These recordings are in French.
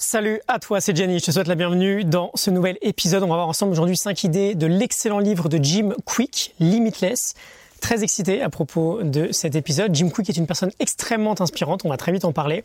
Salut à toi, c'est Jenny. Je te souhaite la bienvenue dans ce nouvel épisode. On va voir ensemble aujourd'hui 5 idées de l'excellent livre de Jim Quick, Limitless. Très excité à propos de cet épisode. Jim Quick est une personne extrêmement inspirante. On va très vite en parler.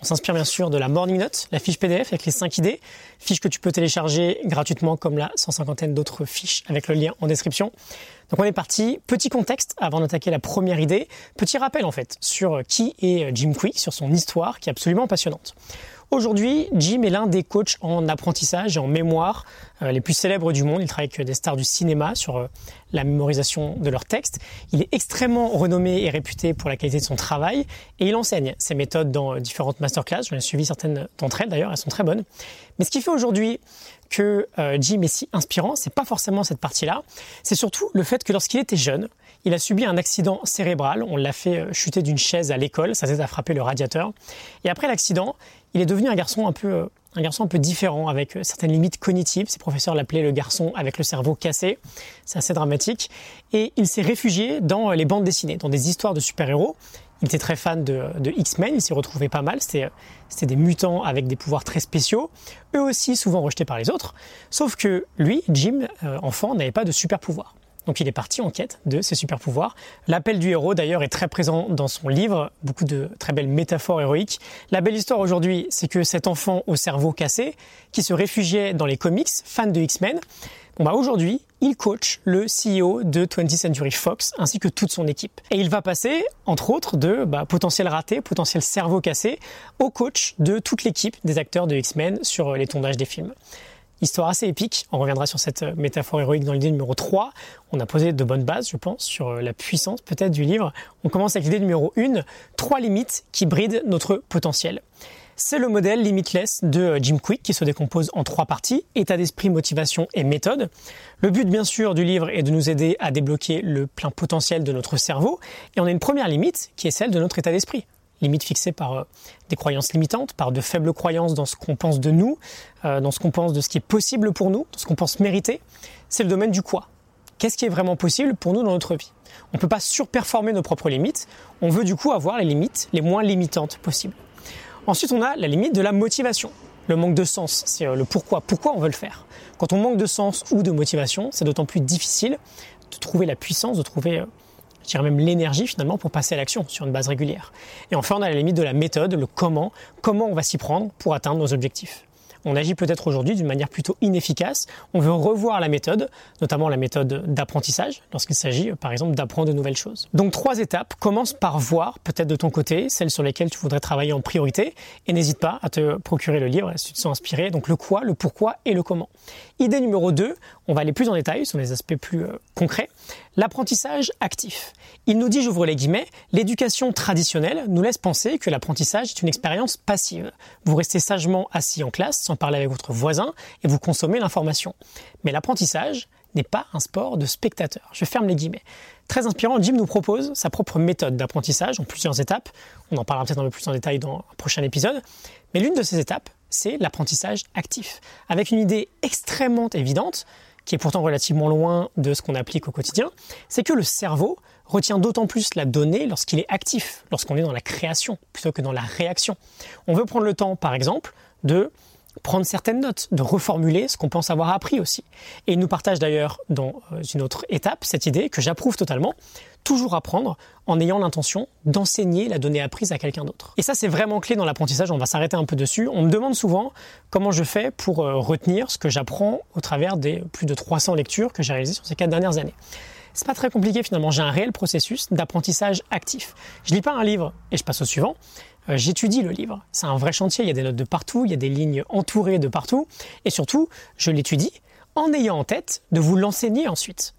On s'inspire bien sûr de la Morning Note, la fiche PDF avec les 5 idées, fiche que tu peux télécharger gratuitement comme la 150 d'autres fiches avec le lien en description. Donc on est parti. Petit contexte avant d'attaquer la première idée. Petit rappel en fait sur qui est Jim Quick, sur son histoire qui est absolument passionnante. Aujourd'hui, Jim est l'un des coachs en apprentissage et en mémoire euh, les plus célèbres du monde. Il travaille avec des stars du cinéma sur euh, la mémorisation de leurs textes. Il est extrêmement renommé et réputé pour la qualité de son travail et il enseigne ses méthodes dans euh, différentes masterclass. J'en ai suivi certaines d'entre elles d'ailleurs, elles sont très bonnes. Mais ce qui fait aujourd'hui que Jim est si inspirant, c'est pas forcément cette partie-là, c'est surtout le fait que lorsqu'il était jeune, il a subi un accident cérébral. On l'a fait chuter d'une chaise à l'école. Ça s'est à frapper le radiateur. Et après l'accident, il est devenu un garçon un peu, euh, un garçon un peu différent, avec euh, certaines limites cognitives. Ses professeurs l'appelaient le garçon avec le cerveau cassé. C'est assez dramatique. Et il s'est réfugié dans euh, les bandes dessinées, dans des histoires de super-héros. Il était très fan de, X-Men, il s'y retrouvait pas mal. C'était des mutants avec des pouvoirs très spéciaux, eux aussi souvent rejetés par les autres. Sauf que lui, Jim, enfant, n'avait pas de super-pouvoir. Donc il est parti en quête de ses super pouvoirs. L'appel du héros d'ailleurs est très présent dans son livre, beaucoup de très belles métaphores héroïques. La belle histoire aujourd'hui, c'est que cet enfant au cerveau cassé, qui se réfugiait dans les comics, fan de X-Men, bah aujourd'hui, il coach le CEO de 20th Century Fox ainsi que toute son équipe. Et il va passer, entre autres, de bah, potentiel raté, potentiel cerveau cassé, au coach de toute l'équipe des acteurs de X-Men sur les tondages des films. Histoire assez épique. On reviendra sur cette euh, métaphore héroïque dans l'idée numéro 3. On a posé de bonnes bases, je pense, sur euh, la puissance peut-être du livre. On commence avec l'idée numéro 1. Trois limites qui brident notre potentiel. C'est le modèle Limitless de euh, Jim Quick qui se décompose en trois parties, état d'esprit, motivation et méthode. Le but bien sûr du livre est de nous aider à débloquer le plein potentiel de notre cerveau et on a une première limite qui est celle de notre état d'esprit limite fixée par euh, des croyances limitantes, par de faibles croyances dans ce qu'on pense de nous, euh, dans ce qu'on pense de ce qui est possible pour nous, dans ce qu'on pense mériter, c'est le domaine du quoi. Qu'est-ce qui est vraiment possible pour nous dans notre vie? On ne peut pas surperformer nos propres limites, on veut du coup avoir les limites les moins limitantes possibles. Ensuite, on a la limite de la motivation. Le manque de sens, c'est euh, le pourquoi. Pourquoi on veut le faire? Quand on manque de sens ou de motivation, c'est d'autant plus difficile de trouver la puissance, de trouver je dirais même l'énergie finalement pour passer à l'action sur une base régulière. Et enfin, on a la limite de la méthode, le comment, comment on va s'y prendre pour atteindre nos objectifs on agit peut-être aujourd'hui d'une manière plutôt inefficace. On veut revoir la méthode, notamment la méthode d'apprentissage, lorsqu'il s'agit par exemple d'apprendre de nouvelles choses. Donc trois étapes. Commence par voir peut-être de ton côté celles sur lesquelles tu voudrais travailler en priorité et n'hésite pas à te procurer le livre si tu te sens inspiré. Donc le quoi, le pourquoi et le comment. Idée numéro 2, on va aller plus en détail sur les aspects plus euh, concrets. L'apprentissage actif. Il nous dit, j'ouvre les guillemets, l'éducation traditionnelle nous laisse penser que l'apprentissage est une expérience passive. Vous restez sagement assis en classe sans parler avec votre voisin et vous consommez l'information. Mais l'apprentissage n'est pas un sport de spectateur. Je ferme les guillemets. Très inspirant, Jim nous propose sa propre méthode d'apprentissage en plusieurs étapes. On en parlera peut-être un peu plus en détail dans un prochain épisode. Mais l'une de ces étapes, c'est l'apprentissage actif. Avec une idée extrêmement évidente, qui est pourtant relativement loin de ce qu'on applique au quotidien, c'est que le cerveau retient d'autant plus la donnée lorsqu'il est actif, lorsqu'on est dans la création, plutôt que dans la réaction. On veut prendre le temps, par exemple, de prendre certaines notes, de reformuler ce qu'on pense avoir appris aussi. Et il nous partage d'ailleurs dans euh, une autre étape cette idée que j'approuve totalement, toujours apprendre en ayant l'intention d'enseigner la donnée apprise à quelqu'un d'autre. Et ça c'est vraiment clé dans l'apprentissage, on va s'arrêter un peu dessus. On me demande souvent comment je fais pour euh, retenir ce que j'apprends au travers des plus de 300 lectures que j'ai réalisées sur ces quatre dernières années. C'est pas très compliqué finalement, j'ai un réel processus d'apprentissage actif. Je lis pas un livre et je passe au suivant. Euh, j'étudie le livre. C'est un vrai chantier, il y a des notes de partout, il y a des lignes entourées de partout, et surtout, je l'étudie en ayant en tête de vous l'enseigner ensuite.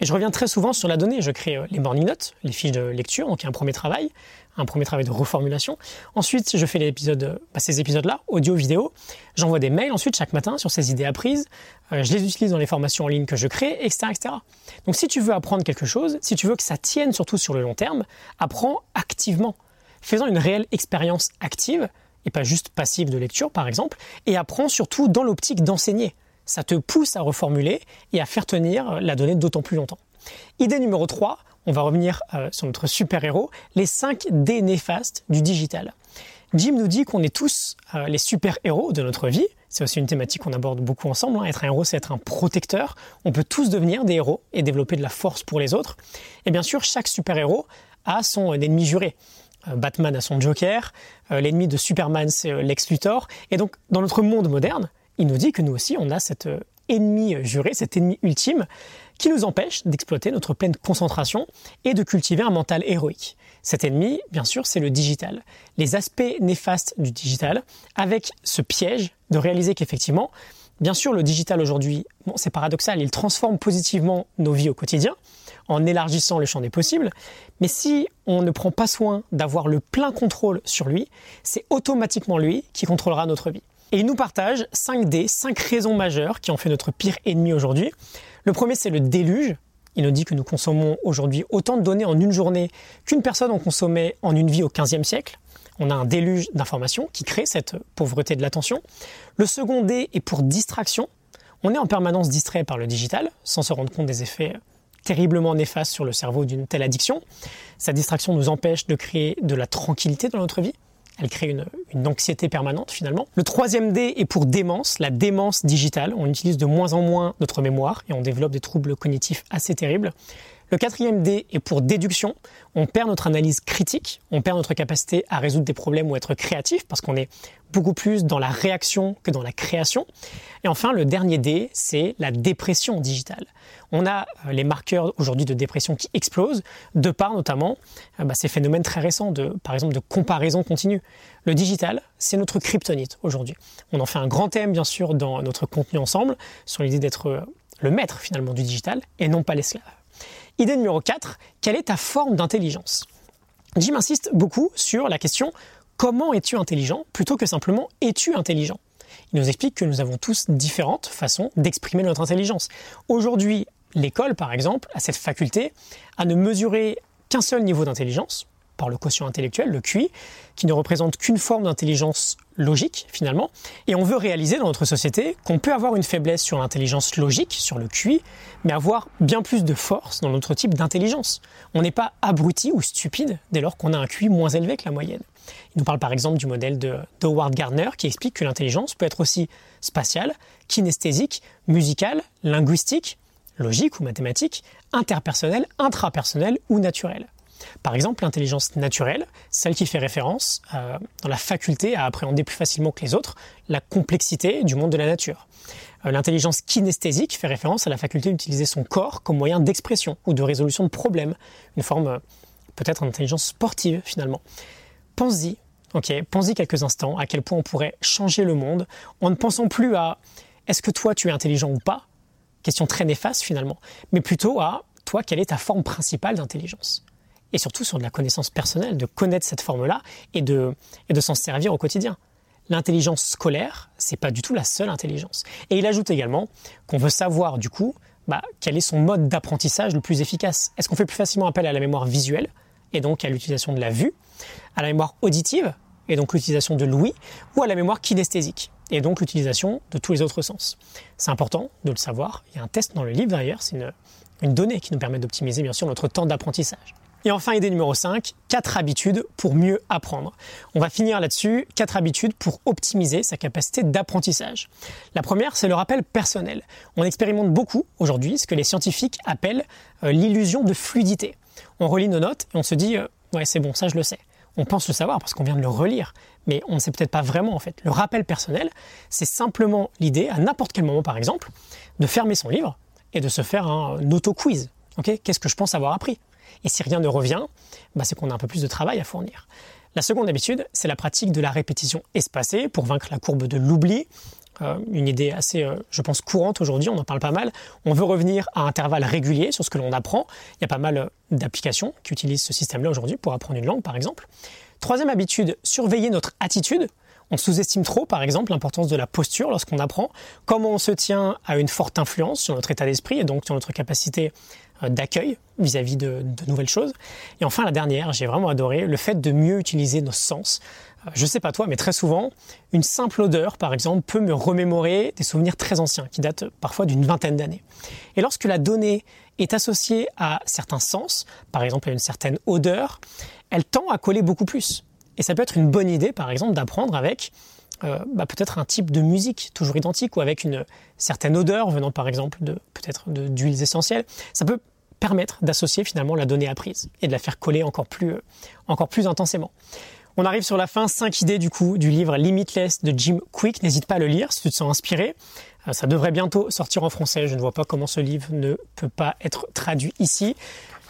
Et je reviens très souvent sur la donnée. Je crée euh, les morning notes, les fiches de lecture, donc il un premier travail, un premier travail de reformulation. Ensuite, je fais les épisodes, bah, ces épisodes-là, audio, vidéo. J'envoie des mails ensuite chaque matin sur ces idées apprises. Euh, je les utilise dans les formations en ligne que je crée, etc., etc. Donc si tu veux apprendre quelque chose, si tu veux que ça tienne surtout sur le long terme, apprends activement faisant une réelle expérience active, et pas juste passive de lecture par exemple, et apprends surtout dans l'optique d'enseigner. Ça te pousse à reformuler et à faire tenir la donnée d'autant plus longtemps. Idée numéro 3, on va revenir euh, sur notre super-héros, les 5 D néfastes du digital. Jim nous dit qu'on est tous euh, les super-héros de notre vie. C'est aussi une thématique qu'on aborde beaucoup ensemble. Hein. Être un héros, c'est être un protecteur. On peut tous devenir des héros et développer de la force pour les autres. Et bien sûr, chaque super-héros a son ennemi juré. Euh, Batman a son Joker, euh, l'ennemi de Superman c'est Lex Luthor. Et donc, dans notre monde moderne, il nous dit que nous aussi, on a cet ennemi juré, cet ennemi ultime, qui nous empêche d'exploiter notre pleine concentration et de cultiver un mental héroïque. Cet ennemi, bien sûr, c'est le digital. Les aspects néfastes du digital, avec ce piège de réaliser qu'effectivement, bien sûr, le digital aujourd'hui, bon, c'est paradoxal, il transforme positivement nos vies au quotidien en élargissant le champ des possibles, mais si on ne prend pas soin d'avoir le plein contrôle sur lui, c'est automatiquement lui qui contrôlera notre vie. Et il nous partage 5 D, 5 raisons majeures qui ont fait notre pire ennemi aujourd'hui. Le premier, c'est le déluge. Il nous dit que nous consommons aujourd'hui autant de données en une journée qu'une personne en consommait en une vie au XVe siècle. On a un déluge d'informations qui crée cette pauvreté de l'attention. Le second D est pour distraction. On est en permanence distrait par le digital sans se rendre compte des effets terriblement néfastes sur le cerveau d'une telle addiction. Cette distraction nous empêche de créer de la tranquillité dans notre vie. Elle crée une, anxiété permanente finalement. Le troisième D est pour démence, la démence digitale. On utilise de moins en moins notre mémoire et on développe des troubles cognitifs assez terribles. Le quatrième D est pour déduction. On perd notre analyse critique, on perd notre capacité à résoudre des problèmes ou être créatif parce qu'on est beaucoup plus dans la réaction que dans la création. Et enfin, le dernier D, c'est la dépression digitale. On a euh, les marqueurs aujourd'hui de dépression qui explosent, de par notamment euh, bah, ces phénomènes très récents, de, par exemple de comparaison continue. Le digital, c'est notre kryptonite aujourd'hui. On en fait un grand thème, bien sûr, dans notre contenu ensemble, sur l'idée d'être euh, le maître finalement du digital et non pas l'esclave. Idée numéro 4, quelle est ta forme d'intelligence? Jim insiste beaucoup sur la question comment es-tu intelligent? Plutôt que simplement es-tu intelligent? Il nous explique que nous avons tous différentes façons d'exprimer notre intelligence. Aujourd'hui, l'école, par exemple, a cette faculté à ne mesurer qu'un seul niveau d'intelligence, le quotient intellectuel, le QI, qui ne représente qu'une forme d'intelligence logique finalement. Et on veut réaliser dans notre société qu'on peut avoir une faiblesse sur l'intelligence logique, sur le QI, mais avoir bien plus de force dans notre type d'intelligence. On n'est pas abruti ou stupide dès lors qu'on a un QI moins élevé que la moyenne. Il nous parle par exemple du modèle de Howard Gardner qui explique que l'intelligence peut être aussi spatiale, kinesthésique, musicale, linguistique, logique ou mathématique, interpersonnelle, intrapersonnelle ou naturelle. Par exemple, l'intelligence naturelle, celle qui fait référence euh, dans la faculté à appréhender plus facilement que les autres la complexité du monde de la nature. Euh, l'intelligence kinesthésique fait référence à la faculté d'utiliser son corps comme moyen d'expression ou de résolution de problèmes, une forme euh, peut-être d'intelligence sportive finalement. Pense-y, ok, pense-y quelques instants à quel point on pourrait changer le monde en ne pensant plus à est-ce que toi tu es intelligent ou pas, question très néfaste finalement, mais plutôt à toi quelle est ta forme principale d'intelligence? Et surtout sur de la connaissance personnelle, de connaître cette forme-là et de, s'en servir au quotidien. L'intelligence scolaire, c'est pas du tout la seule intelligence. Et il ajoute également qu'on veut savoir du coup bah, quel est son mode d'apprentissage le plus efficace. Est-ce qu'on fait plus facilement appel à la mémoire visuelle et donc à l'utilisation de la vue, à la mémoire auditive et donc l'utilisation de l'ouïe, ou à la mémoire kinesthésique et donc l'utilisation de tous les autres sens? C'est important de le savoir. Il y a un test dans le livre d'ailleurs, c'est une donnée qui nous permet d'optimiser bien sûr notre temps d'apprentissage. Et enfin, idée numéro 5, 4 habitudes pour mieux apprendre. On va finir là-dessus, 4 habitudes pour optimiser sa capacité d'apprentissage. La première, c'est le rappel personnel. On expérimente beaucoup aujourd'hui ce que les scientifiques appellent euh, l'illusion de fluidité. On relit nos notes et on se dit, euh, ouais c'est bon, ça je le sais. On pense le savoir parce qu'on vient de le relire, mais on ne sait peut-être pas vraiment en fait. Le rappel personnel, c'est simplement l'idée, à n'importe quel moment par exemple, de fermer son livre et de se faire un auto-quiz. Qu'est-ce que je pense avoir appris? Et si rien ne revient, bah, c'est qu'on a un peu plus de travail à fournir. La seconde habitude, c'est la pratique de la répétition espacée pour vaincre la courbe de l'oubli. Euh, une idée assez, euh, je pense, courante aujourd'hui, on en parle pas mal. On veut revenir à intervalles réguliers sur ce que l'on apprend. Il y a pas mal euh, d'applications qui utilisent ce système-là aujourd'hui pour apprendre une langue, par exemple. Troisième habitude, surveiller notre attitude. On sous-estime trop, par exemple, l'importance de la posture lorsqu'on apprend, comment on se tient à une forte influence sur notre état d'esprit et donc sur notre capacité euh, d'accueil vis-à-vis de, nouvelles choses. Et enfin, la dernière, j'ai vraiment adoré le fait de mieux utiliser nos sens. Euh, je sais pas toi, mais très souvent, une simple odeur, par exemple, peut me remémorer des souvenirs très anciens, qui datent parfois d'une vingtaine d'années. Et lorsque la donnée est associée à certains sens, par exemple à une certaine odeur, elle tend à coller beaucoup plus. Et ça peut être une bonne idée, par exemple, d'apprendre avec euh, bah, peut-être un type de musique toujours identique ou avec une certaine odeur venant par exemple de peut-être d'huiles essentielles. Ça peut permettre d'associer finalement la donnée apprise et de la faire coller encore plus, euh, encore plus intensément. On arrive sur la fin, 5 idées du coup du livre Limitless de Jim Quick. N'hésite pas à le lire si tu te sens inspiré. Euh, ça devrait bientôt sortir en français. Je ne vois pas comment ce livre ne peut pas être traduit ici.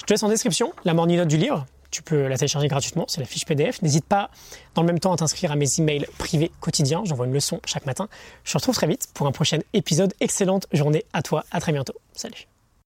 Je te laisse en description la morning note du livre tu peux la télécharger gratuitement, c'est la fiche PDF. N'hésite pas dans le même temps à t'inscrire à mes emails privés quotidiens, j'envoie une leçon chaque matin. Je te retrouve très vite pour un prochain épisode. Excellente journée à toi, à très bientôt. Salut